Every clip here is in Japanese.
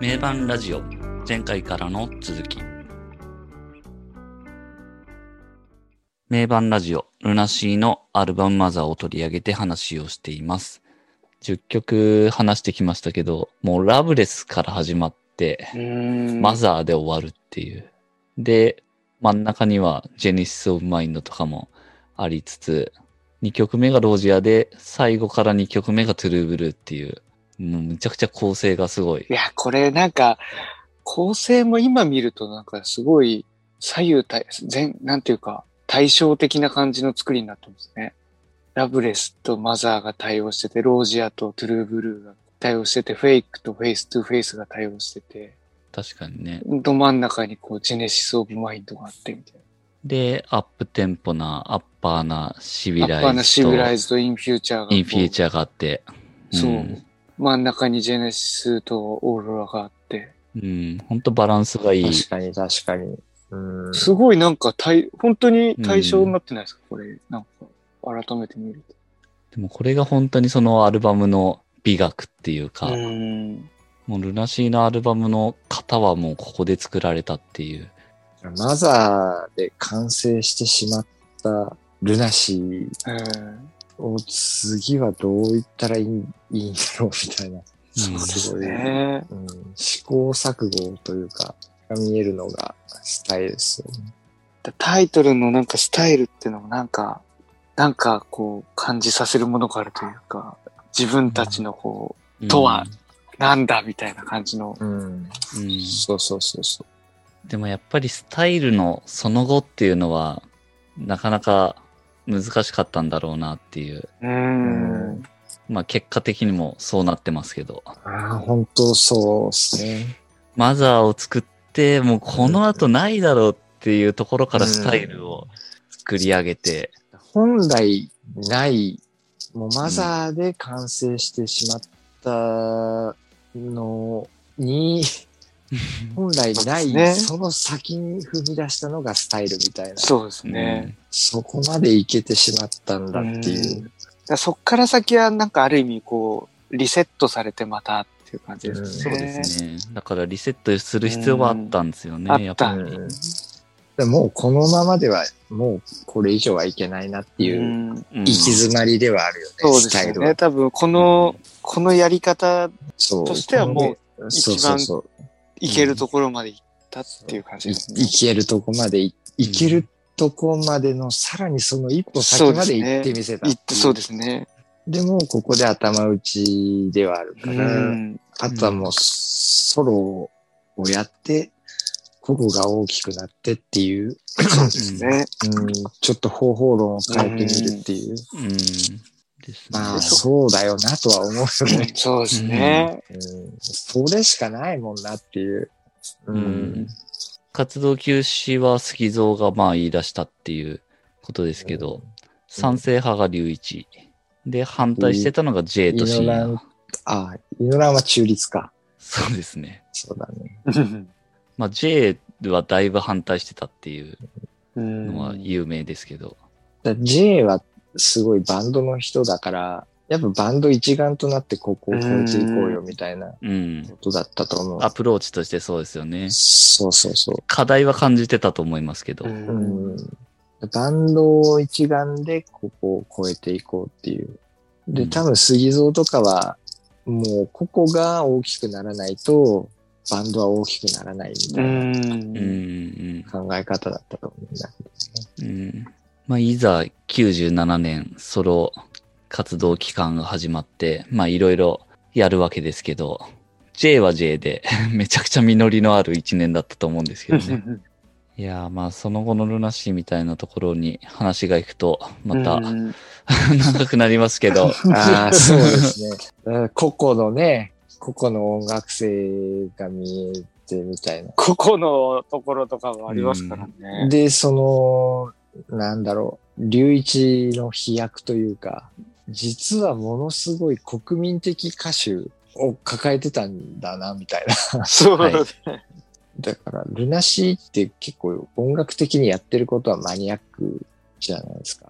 名盤ラジオ前回からの続き。名盤ラジオルナシーのアルバムマザーを取り上げて話をしています。10曲話してきましたけどもうラブレスから始まってマザーで終わるっていう。で真ん中にはジェネシス・オブ・マインドとかもありつつ2曲目がロージアで最後から2曲目がトゥルーブルーっていうもうむちゃくちゃ構成がすごい。いや、これなんか、構成も今見るとなんかすごい左右対、全、なんていうか、対照的な感じの作りになってますね。 LOVELESS と MOTHER が対応してて、 ROSIER と TRUE BLUE が対応してて、フェイクと FACE TO FACE が対応してて、確かにね。ど真ん中にこう、 GENESIS OF MIND があってみたいで、アップテンポな、アッパーな、シビな。ライズと。アッパーな CIVILIZEとインフューチャーが。インフューチャーがあって。そう。ん真ん中にジェネシスとオーロラがあって。うん。ほんとバランスがいい。確かに確かに。うん。すごいなんか対、本当に対象になってないですか、これ。なんか、改めて見ると。でもこれが本当にそのアルバムの美学っていうか、うん。もうルナシーのアルバムの型はもうここで作られたっていう。マザーで完成してしまったルナシーうんを次はどう言ったらいいいいんだろうみたいな。そうすごい、ねうん、試行錯誤というか、が見えるのがスタイルですよね。タイトルのなんかスタイルっていうのもなんか、なんかこう感じさせるものがあるというか、自分たちのことはう、なんだみたいな感じの。うん。うん、そうそうそうそう。でもやっぱりスタイルのその後っていうのは、なかなか難しかったんだろうなっていう。うん。まあ結果的にもそうなってますけど。ああ、本当そうですね。マザーを作って、もうこの後ないだろうっていうところからスタイルを作り上げて、本来ない、もうマザーで完成してしまったのに、本来ない、そうですねその先に踏み出したのがスタイルみたいな。そうですね。そこまでいけてしまったんだっていう。だからそっから先はなんかある意味こう、リセットされてまたっていう感じですね。そうですね。だからリセットする必要はあったんですよね、うんやっぱり。うんでももうこのままでは、もうこれ以上はいけないなっていうう、んうん行き詰まりではあるよね、そうでスタイルはすよね。。多分この、このやり方そう。としてはもう、そうそうそう。いけるところまで行ったっていう感じいですね。いけるとこまでい、いけるとこまでの、さらにその一歩先まで行ってみせた行ってそうでですね。す。でも、ここで頭打ちではあるかうら、ん。あとはもうソロをやって、個々が大きくなってっていう、そうですね。うん、ちょっと方法論を変えてみるっていう。うん。ですね。まあ、そうだよなとは思うよね。そうですね。うん、それしかないもんなっていう。ううん。活動休止は杉蔵がまあ言い出したっていうことですけど、賛成派が隆一。で、反対してたのが J とイ C ノラン、あ、イノランは中立か。そうですね。そうだね。うんまあ J はだいぶ反対してたっていううんのは有名ですけど。だ J はすごいバンドの人だから、やっぱバンド一丸となってここを超えていこうよみたいなうん。ことだったと思う。アプローチとしてそうですよね。そうそうそう。課題は感じてたと思いますけど。ううんん、バンド一丸でここを超えていこうっていう。で、うん多分杉蔵とかは、もう個々が大きくならないと、バンドは大きくならないみうたいな。考え方だったと思うんだけどね。うん。まあ、いざ97年ソロ活動期間が始まって、まあ、いろいろやるわけですけど、J は J で めちゃくちゃ実りのある一年だったと思うんですけどね。いやーまあ、その後のルナシーみたいなところに話が行くと、またうん 長くなりますけど、ああ、そうですね。うん個々のね、個々の音楽性が見えてみたいな。ここのところとかがありますからね。で、その、なんだろう、隆一の飛躍というか、実はものすごい国民的歌手を抱えてたんだな、みたいな。そうですね。だから、ルナシーって結構音楽的にやってることはマニアックじゃないですか。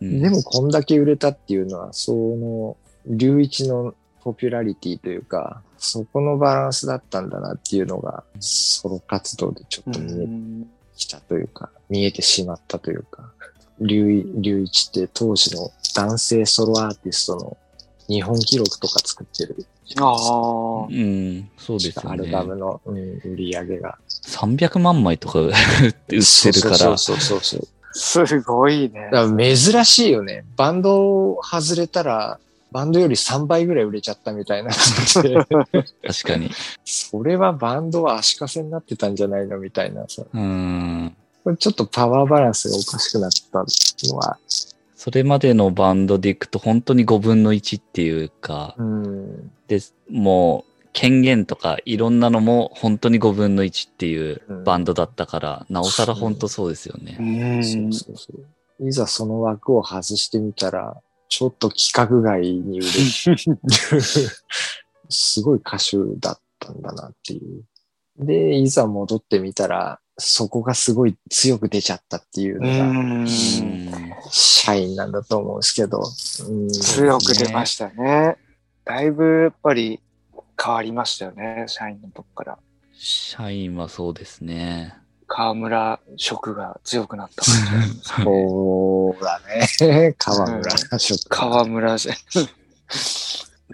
うんでもこんだけ売れたっていうのは、その、隆一のポピュラリティというか、そこのバランスだったんだなっていうのが、ソロ活動でちょっと見えてきたというか、見えてしまったというか、龍一って当時の男性ソロアーティストの日本記録とか作ってる。ああう。ん、そうですよアルバね。ムの、うん、売り上げが。300万枚とか 売ってるから、そうそうそうそう。すごいね。だから珍しいよね。バンド外れたら、バンドより3倍ぐらい売れちゃったみたいな感じで。確かに。それはバンドは足かせになってたんじゃないのみたいなさ。うん。これちょっとパワーバランスがおかしくなったのは、それまでのバンドでいくと本当に5分の1っていうか、うん。で、もう権限とかいろんなのも本当に5分の1っていうバンドだったから、なおさら本当そうですよね。うんそうそうそう。いざその枠を外してみたら、ちょっと規格外に売れる。すごい歌手だったんだなっていう。で、いざ戻ってみたら、そこがすごい強く出ちゃったっていううのが、社員なんだと思うんですけど。うん強く出ましたね。だいぶやっぱり変わりましたよね、社員のとこから。社員はそうですね。河村色が強くなった。そうだね。河村ショック。河村じゃ、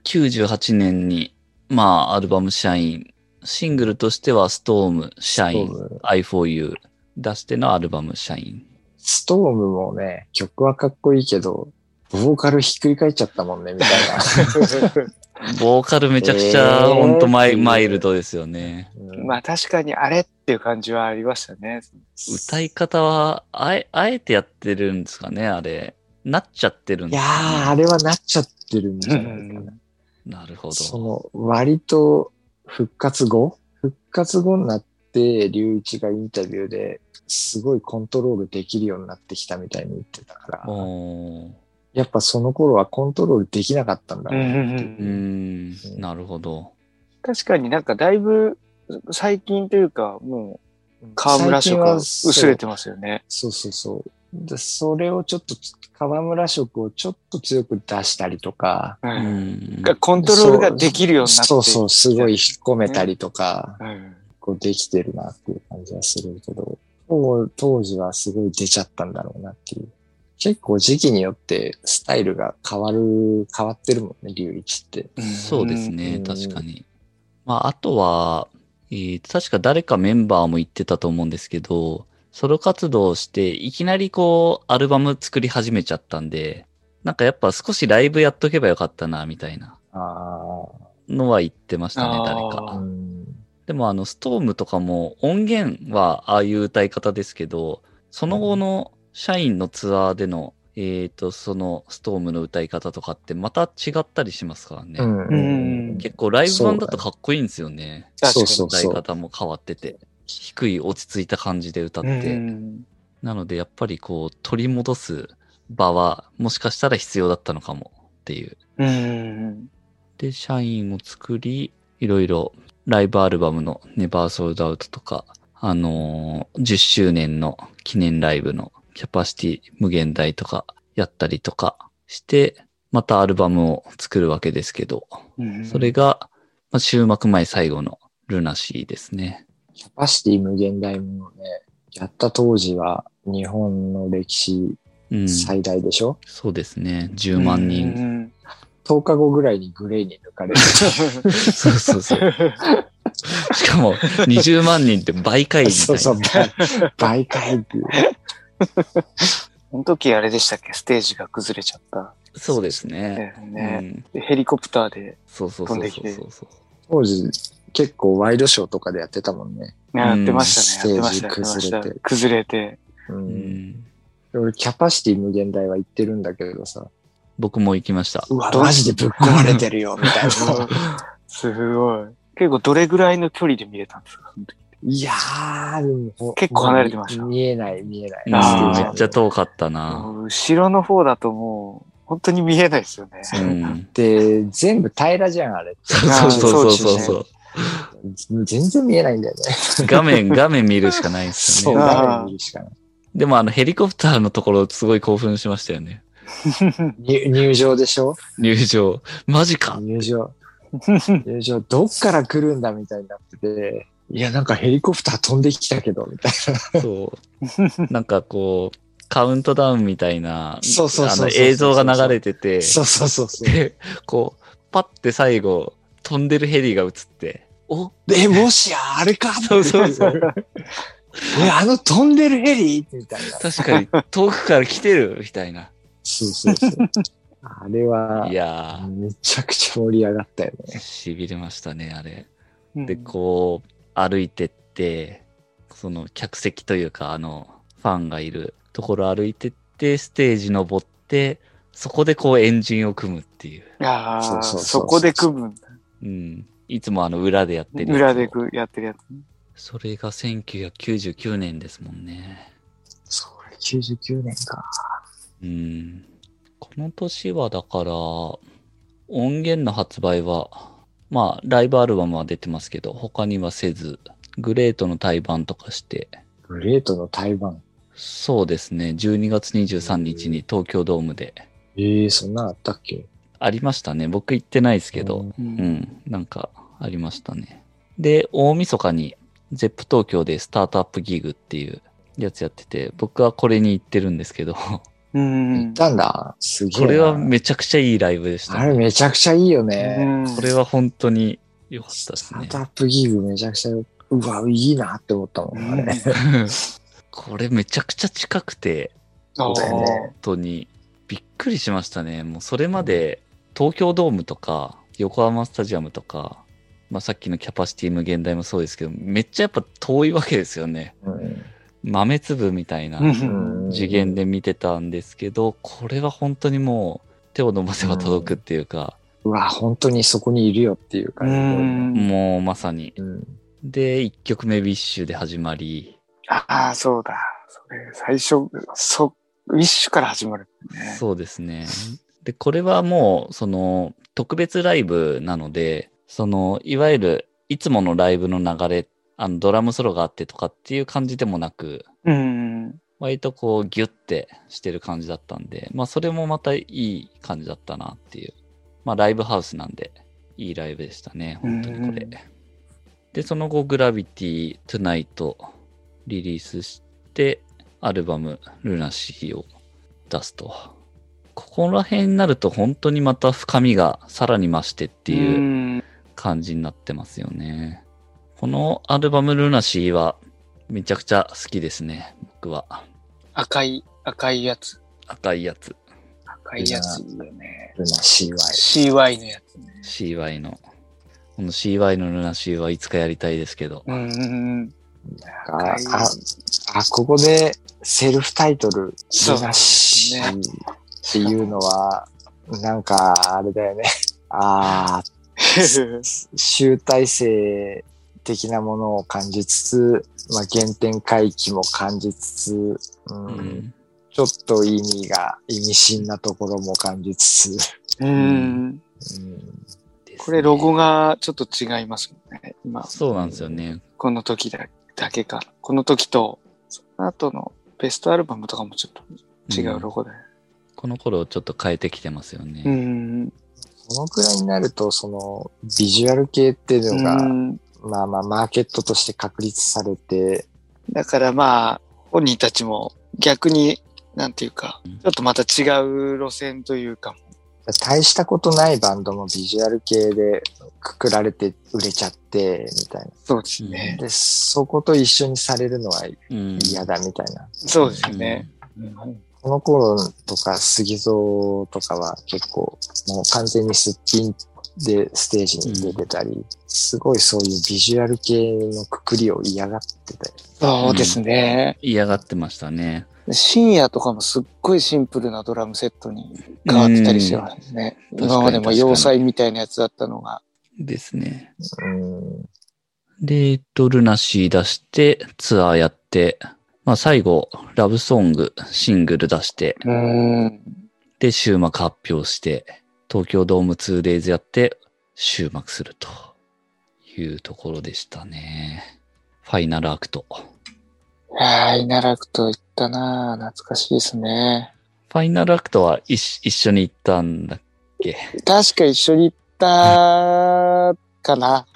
98年に、まあ、アルバム社員、シングルとしてはストーム、社員、I4U 出してのアルバム社員。ストームもね、曲はかっこいいけど、ボーカルひっくり返っちゃったもんね、みたい ボーカルめちゃくちゃ、えーほんとマイマイルドですよね。まあ確かにあれっていう感じはありましたね。歌い方は、あえ、あえてやってるんですかね、あれ。なっちゃってるんいやですかねー、あれはなっちゃってるんじゃないかな。なるほそど。の、割と復活後？復活後になって、龍一がインタビューですごいコントロールできるようになってきたみたいに言ってたから、やっぱその頃はコントロールできなかったんだうんうんうろうなっていう。うーん、なるほど。確かになんかだいぶ最近というかもう河村色が薄れてますよね。そうそうそう。で、それをちょっと、河村色をちょっと強く出したりとか、ううん。コントロールができるようになってそうそう、すごい引っ込めたりとか、うん。こうできてるなっていう感じはするけど、当当時はすごい出ちゃったんだろうなっていう。結構時期によってスタイルが変わる、変わってるもんね、龍一って。そうですね、うん。確かに。まあ、あとは、えー確か誰かメンバーも言ってたと思うんですけど、ソロ活動をして、いきなりこう、アルバム作り始めちゃったんで、なんかやっぱ少しライブやっとけばよかったな、みたいなあのは言ってましたね、誰か。うん。でもあの、ストームとかも音源はああいう歌い方ですけど、その後の社員のツアーでの、えっ、と、そのストームの歌い方とかってまた違ったりしますからね。うん。うん結構ライブ版だとかっこいいんですよね。確かにそう歌い方も変わってて、低い落ち着いた感じで歌っうて。んなのでやっぱりこう取り戻す場はもしかしたら必要だったのかもっていう。うんで、社員を作り、いろいろライブアルバムのネバーソールドアウトとか、あのー10周年の記念ライブのキャパシティ無限大とかやったりとかして、またアルバムを作るわけですけど、うんそれが、まあ、終幕前最後のルナシーですね。キャパシティ無限大もね、やった当時は日本の歴史うん。最大でしょ、そうですね。10万人。人。?10 日後ぐらいにグレーに抜かれる。そうそうそう。しかも、20万人って倍回みたいな。そうそう、倍回っていう。その時あれでしたっけ？ステージが崩れちゃった。そうですね。ねうん、でヘリコプターでそうそうそうそう飛んできそう。当時結構ワイドショーとかでやってたもんね。やってましたね。ステージ崩れてた。崩れて。う。うんん、俺キャパシティ無限大は行ってるんだけどさ、僕も行きました。うわ、マジでぶっ壊れてるよ、みたいな。すごい。結構どれぐらいの距離で見れたんですか？その時いやー、でも結構離れてました見えない、見えない。めっちゃ遠かったな。後ろの方だともう、本当に見えないですよね。うん。で、全部平らじゃん、あれって。そうそうそうそう。全然見えないんだよね。画面、画面見るしかないですそう、よね。あー画面見るしかない。でもあのヘリコプターのところすごい興奮しましたよね。入入場でしょ？入場。マジか入場。友情どっから来るんだみたいになってて、いや、なんかヘリコプター飛んできたけど、みたいそう。なんかこう、カウントダウンみたいな、そうそうそう映像が流れててな。、そうそうそうそう。で、こう、パッて最後、飛んでるヘリが映って、おで、もしや、あれかそうそうそう。え、あの飛んでるヘリみたいな。確かに遠くから来てるみたいな。そうそうそう。あれはいやー、めちゃくちゃ盛り上がったよね。痺れましたね、あれ。で、うんこう、歩いてって、その客席というか、あの、ファンがいるところ歩いてって、ステージ登って、そこでこうエンジンを組むっていう。ああ、そこで組むんだ。うん。いつもあの裏でやってる裏でくやってるやつ。それが1999年ですもんね。それ99年か。うん。この年はだから、音源の発売は、まあ、ライブアルバムは出てますけど、他にはせず、グレートの対バンとかして、グレートの対バン。そうですね、12月23日に東京ドームでええそんなんあったっけ？ありましたね。僕行ってないですけど、ううんん、なんかありましたね。で、大晦日に、ゼップ東京でスタートアップギグっていうやつやってて、僕はこれに行ってるんですけど、う行んっ。たんだ。すげえな。これはめちゃくちゃいいライブでした、あれめちゃくちゃいいよね。これは本当に良かったですねスタート。アップギグめちゃくちゃよ、うわ、いいなって思ったもん、あれ。これめちゃくちゃ近くて、本当にびっくりしましたね。もうそれまで東京ドームとか横浜スタジアムとか、まあさっきのキャパシティ無限大もそうですけど、めっちゃやっぱ遠いわけですよね。うん豆粒みたいなうん次元で見てたんですけど、これは本当にもう手を伸ばせば届くっていうか、うわ、本当にそこにいるよっていうう感じ。ん。もうまさに。うん。で、1曲目ウィッシュで始まり、ああ、そうだ。それ、最初、そ、ウィッシュから始まる、ね。そうですね。で、これはもう、その、特別ライブなので、その、いわゆる、いつものライブの流れ、あの、ドラムソロがあってとかっていう感じでもなく、うん。割とこう、ギュッてしてる感じだったんで、まあ、それもまたいい感じだったなっていう。まあ、ライブハウスなんで、いいライブでしたね、本当にこれうん。で、その後、グラビティ、トゥナイト、リリースして、アルバム、ルナシーを出すと。ここら辺になると本当にまた深みがさらに増してっていううん感じになってますよね。このアルバムルナシーはめちゃくちゃ好きですね、僕は。赤い、赤いやつ。赤いやつ。赤いやついいよね。ルナ CY。CY のやつね。CY の。この CY のルナシーはいつかやりたいですけど。うん。あ赤いあ、あ、ここでセルフタイトル、そうルナシーっていうのは、なんか、あれだよね。ああ、集大成的なものを感じつつ、まあ、原点回帰も感じつつ、うんうん。ちょっと意味が、意味深なところも感じつつ、うん。ですねこれロゴがちょっと違いますもんね。今、そうなんですよね。この時だだけか。この時と、その後のベストアルバムとかもちょっと違うロゴだよ。この頃ちょっと変えてきてますよね。うん。そのくらいになると、その、ビジュアル系っていうのが、うんまあまあ、マーケットとして確立されて、だからまあ、本人たちも逆に、なんていうか、うんちょっとまた違う路線というか、大したことないバンドもビジュアル系でくくられて売れちゃって、みたいそうですね。な。で、そこと一緒にされるのはうん嫌だみたいな。そうですよね。うんこの頃とか杉蔵とかは結構もう完全にすっぴんでステージに出てたり、すごいそういうビジュアル系のくくりを嫌がってたよ。そうですね。嫌がってましたね。深夜とかもすっごいシンプルなドラムセットに変わってたりしてるんですね。うん今までも要塞みたいなやつだったのが。ですね。うん。で、えっと、ルナシー出して、ツアーやって、まあ最後、ラブソング、シングル出して、うん。で、終幕発表して、東京ドーム 2days やって、終幕するというところでしたね。ファイナルアクト。はい、奈落と行ったなぁ懐かしいですね。ファイナルアクトは一一緒に行ったんだっけ？確か一緒に行ったかな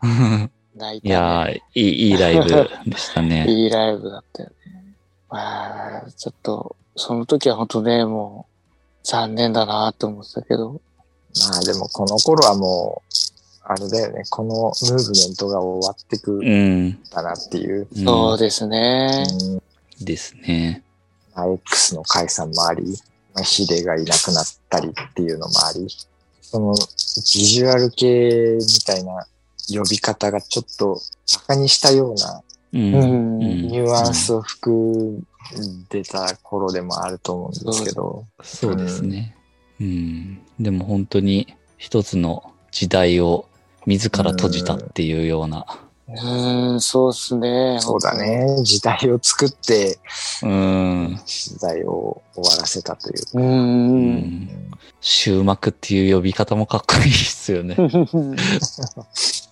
泣いた、ね。いやー、いい、いいライブでしたね。いいライブだったよね。まあ、ちょっと、その時は本当ね、もう、残念だなと思ってたけど。まあでもこの頃はもう、あれだよね、このムーブメントが終わってくうん。んだなっていう。うんそうですね。うんですね。まあ X の解散もあり、まあ、ヒデがいなくなったりっていうのもあり、そのビジュアル系みたいな呼び方がちょっと馬鹿にしたようなうん。ニュアンスを含んでた頃でもあると思うんですけど、そうですね。うん。でも本当に一つの時代を自ら閉じたっていうような。うーん、そうっすね。そうだ。ね、時代を作ってうん。時代を終わらせたといううー。うんん。終幕っていう呼び方もかっこいいですよね。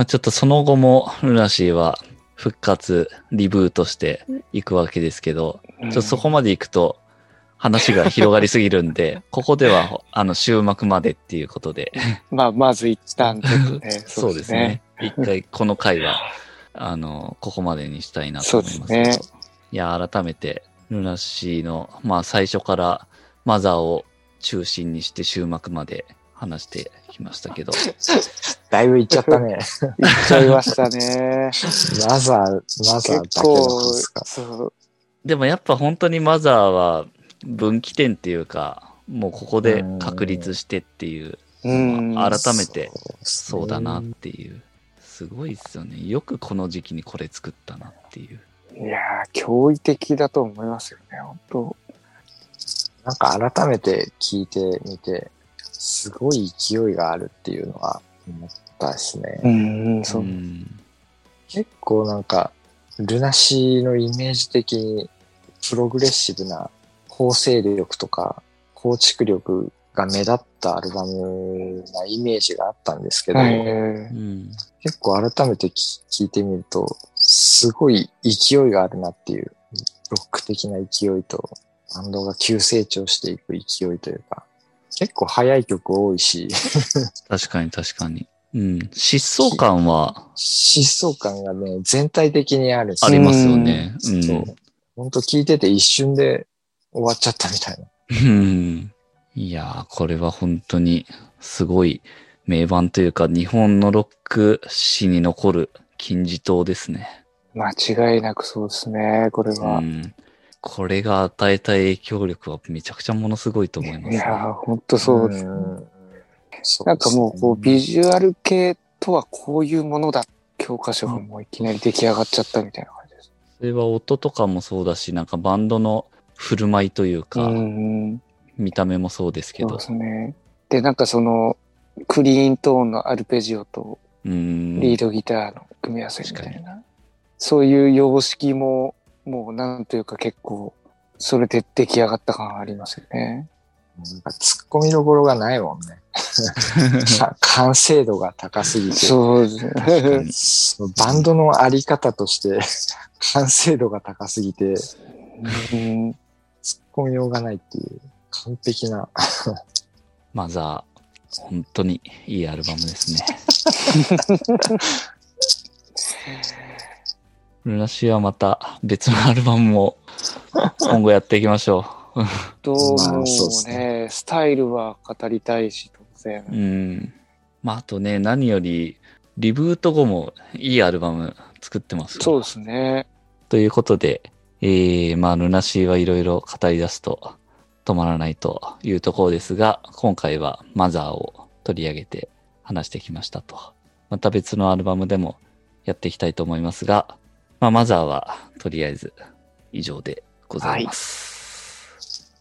まあちょっとその後もルナシーは復活、リブートしていくわけですけど、ちょっとそこまで行くと話が広がりすぎるんで、ここではあの終幕までっていうことで、まあ、まず一旦ちょっとね。そうですね。。一回この回は、あの、ここまでにしたいなと思いますけど。ねいや、改めて、ルナシーの、まあ最初からマザーを中心にして終幕まで話してきましたけど、だいぶいっちゃったね。いっちゃいましたね。マザー、マザーだ結けの構、話か。そう。でもやっぱ本当にマザーは分岐点っていうか、もうここで確立してっていう、うん。改めてそそうだなっていう。すごいですよね。よくこの時期にこれ作ったなっていう。いやー、驚異的だと思いますよね、本当なんか改めて聞いてみて、すごい勢いがあるっていうのは思ったですね。うん。結構なんか、ルナシーのイメージ的にプログレッシブな構成力とか構築力が目立ったアルバムなイメージがあったんですけど。結構改めて聞聞いてみると、すごい勢いがあるなっていう、ロック的な勢いと、バンドが急成長していく勢いというか、結構速い曲多いし、確かに確かに。うん。疾走感は疾走感がね、全体的にあるしありますよね。う。そうん本当聞いてて一瞬で終わっちゃったみたいな。うん。いやー、これは本当にすごい名盤というか、日本のロック史に残る金字塔ですね。間違いなくそうですね、これうは。ん。これが与えた影響力はめちゃくちゃものすごいと思います、いやー、本当そうです。んそうなんかもう、こう、ビュジュアル系とはこういうものだ。教科書がもういきなり出来上がっちゃったみたいな感じです。それは音とかもそうだし、なんかバンドの振る舞いというか、うん。見た目もそうですけどそうで。すね。で、なんかその、クリーントーンのアルペジオとうん。リードギターの組み合わせみたいな。そういう様式も、もうなんというか結構、それで出来上がった感ありますよね。なんか突っ込みどころがないもんね。か 完成度が高すぎて。そうですね。バンドのあり方として完成度が高すぎて突っうん込みようがないっていう完璧な。マザー、本当にいいアルバムですね。ルナシーはまた別のアルバムも 今後やっていきましょうですうね、スタイルは語りたいし、当然。う。うん。まあ、あとね、何より、リブート後もいいアルバム作ってますそうですね。ということで、えー、まあ、ルナシーはいろいろ語り出すと止まらないというところですが、今回はマザーを取り上げて話してきましたと。また別のアルバムでもやっていきたいと思いますが、まあ、マザーはとりあえず以上でございます。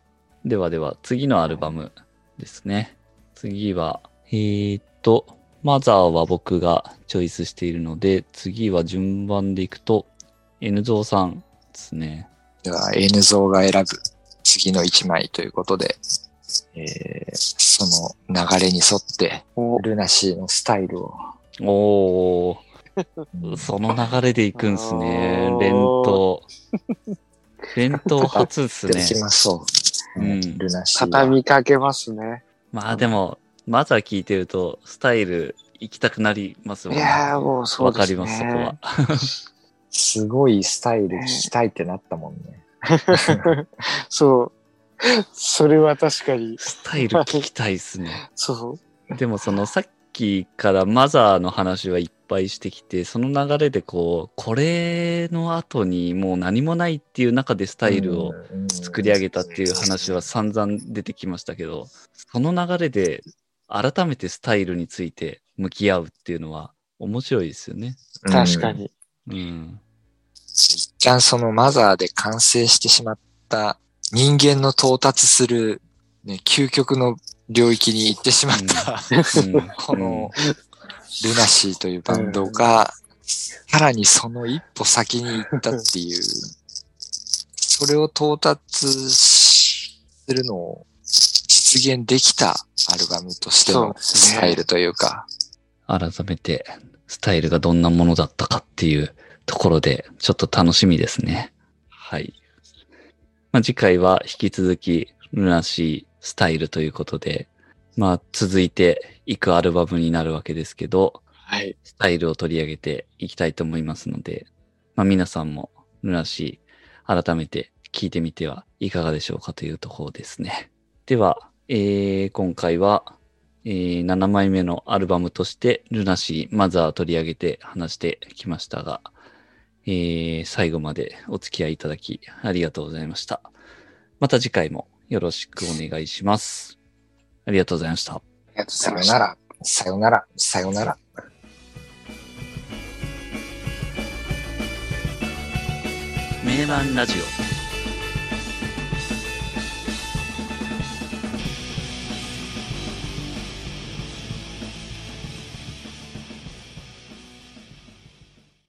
ではでは、次のアルバムですね。次は、えーっと、マザーは僕がチョイスしているので、次は順番でいくと、N ゾーさんですね。では N 像が選ぶ次の1枚ということで、えーその流れに沿っておルナシーのスタイルを、おうんー、その流れでいくんすね連投。連投初っすねう。うん。畳みかけますね。まあでも、マザー聞いてると、スタイル行きたくなりますもんね。いやーもうそうわですね。かります、そこは。すごいスタイル聞きたいってなったもんね。そう。それは確かに。スタイル聞きたいっすね。そう。でもそのさっきからマザーの話はいっぱいしてきて、その流れでこう、これの後にもう何もないっていう中でスタイルを作り上げたっていう話は散々出てきましたけど、その流れで改めてスタイルについて向き合うっていうのは面白いですよね。うん確か。に。うん。一旦そのマザーで完成してしまった人間の到達する、ね、究極の領域に行ってしまった、うん。このルナシーというバンドが、さらにその一歩先に行ったっていう、それを到達するのを実現できたアルバムとしてのスタイルというか、改めてスタイルがどんなものだったかっていうところでちょっと楽しみですね。はい。まあ、次回は引き続きルナシースタイルということで、まあ続いていくアルバムになるわけですけど、はい。スタイルを取り上げていきたいと思いますので、まあ皆さんもルナシー改めて聞いてみてはいかがでしょうかというところですね。では、えー、今回は、えー、7枚目のアルバムとしてルナシーマザーを取り上げて話してきましたが、えー、最後までお付き合いいただきありがとうございました。また次回もよろしくお願いします。ありがとうございました。ありがとうござさいました。よなら、さよなら、さよなら。名盤ラジオ